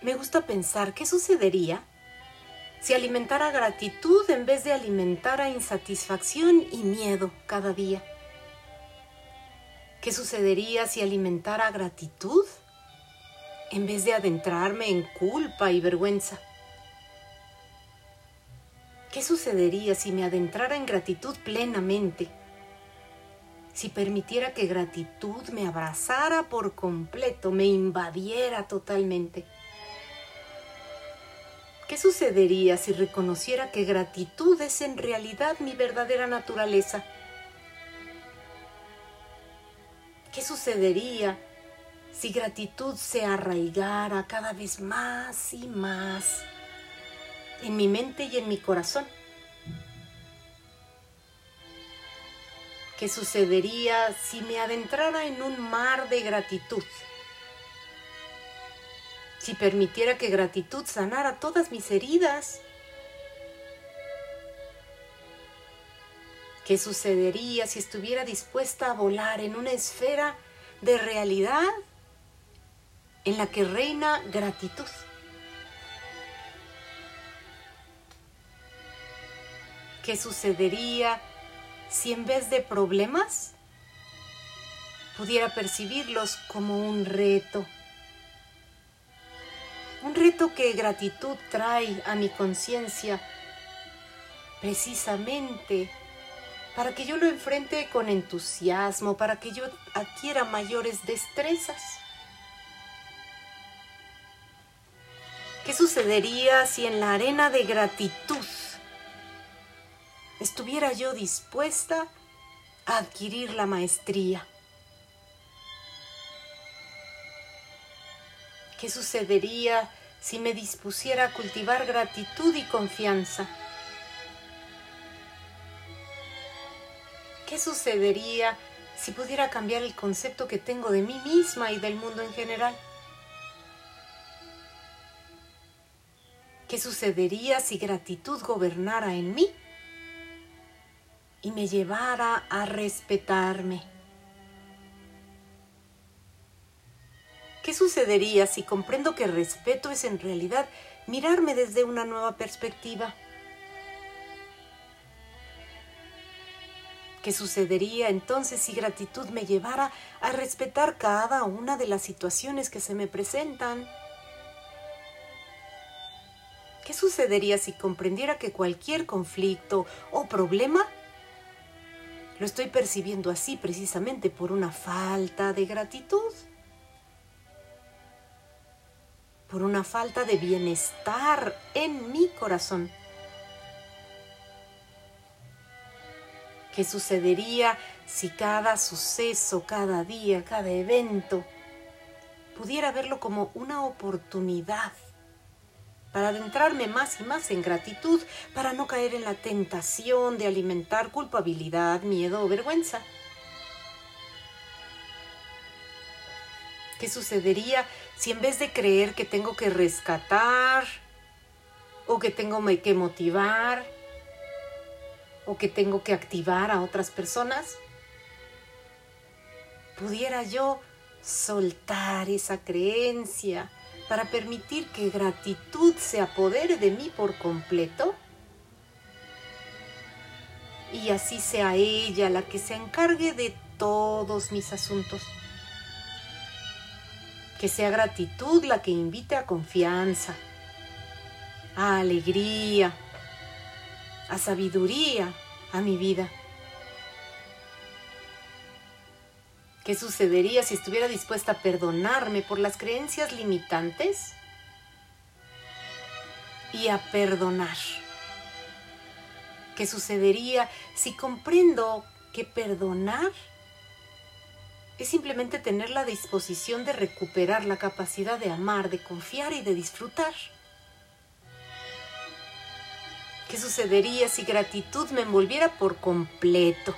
me gusta pensar qué sucedería si alimentara gratitud en vez de alimentar a insatisfacción y miedo cada día. ¿Qué sucedería si alimentara gratitud en vez de adentrarme en culpa y vergüenza? ¿Qué sucedería si me adentrara en gratitud plenamente? Si permitiera que gratitud me abrazara por completo, me invadiera totalmente. ¿Qué sucedería si reconociera que gratitud es en realidad mi verdadera naturaleza? ¿Qué sucedería si gratitud se arraigara cada vez más y más en mi mente y en mi corazón? ¿Qué sucedería si me adentrara en un mar de gratitud? Si permitiera que gratitud sanara todas mis heridas. ¿Qué sucedería si estuviera dispuesta a volar en una esfera de realidad en la que reina gratitud? ¿Qué sucedería si en vez de problemas pudiera percibirlos como un reto? Un reto que gratitud trae a mi conciencia precisamente para que yo lo enfrente con entusiasmo, para que yo adquiera mayores destrezas. ¿Qué sucedería si en la arena de gratitud estuviera yo dispuesta a adquirir la maestría? ¿Qué sucedería si me dispusiera a cultivar gratitud y confianza? ¿Qué sucedería si pudiera cambiar el concepto que tengo de mí misma y del mundo en general? ¿Qué sucedería si gratitud gobernara en mí y me llevara a respetarme? ¿Qué sucedería si comprendo que respeto es en realidad mirarme desde una nueva perspectiva? ¿Qué sucedería entonces si gratitud me llevara a respetar cada una de las situaciones que se me presentan? ¿Qué sucedería si comprendiera que cualquier conflicto o problema lo estoy percibiendo así precisamente por una falta de gratitud? Por una falta de bienestar en mi corazón. ¿Qué sucedería si cada suceso, cada día, cada evento pudiera verlo como una oportunidad para adentrarme más y más en gratitud, para no caer en la tentación de alimentar culpabilidad, miedo o vergüenza? ¿Qué sucedería si en vez de creer que tengo que rescatar o que tengo que motivar o que tengo que activar a otras personas, pudiera yo soltar esa creencia para permitir que gratitud se apodere de mí por completo? Y así sea ella la que se encargue de todos mis asuntos que sea gratitud la que invite a confianza, a alegría, a sabiduría a mi vida. ¿Qué sucedería si estuviera dispuesta a perdonarme por las creencias limitantes? Y a perdonar. ¿Qué sucedería si comprendo que perdonar es simplemente tener la disposición de recuperar la capacidad de amar, de confiar y de disfrutar. ¿Qué sucedería si gratitud me envolviera por completo?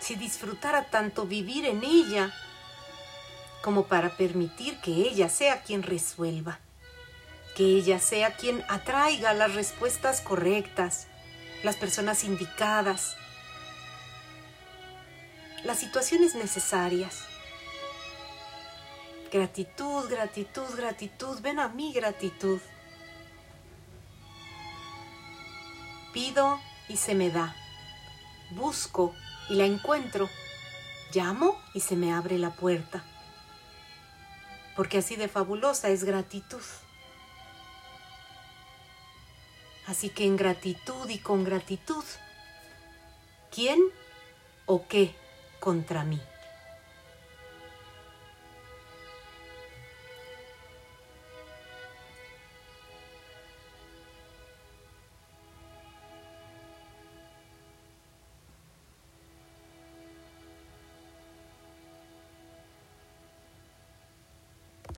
Si disfrutara tanto vivir en ella como para permitir que ella sea quien resuelva, que ella sea quien atraiga las respuestas correctas, las personas indicadas, las situaciones necesarias. Gratitud, gratitud, gratitud, ven a mí gratitud. Pido y se me da. Busco y la encuentro. Llamo y se me abre la puerta. Porque así de fabulosa es gratitud. Así que en gratitud y con gratitud, ¿quién o qué contra mí?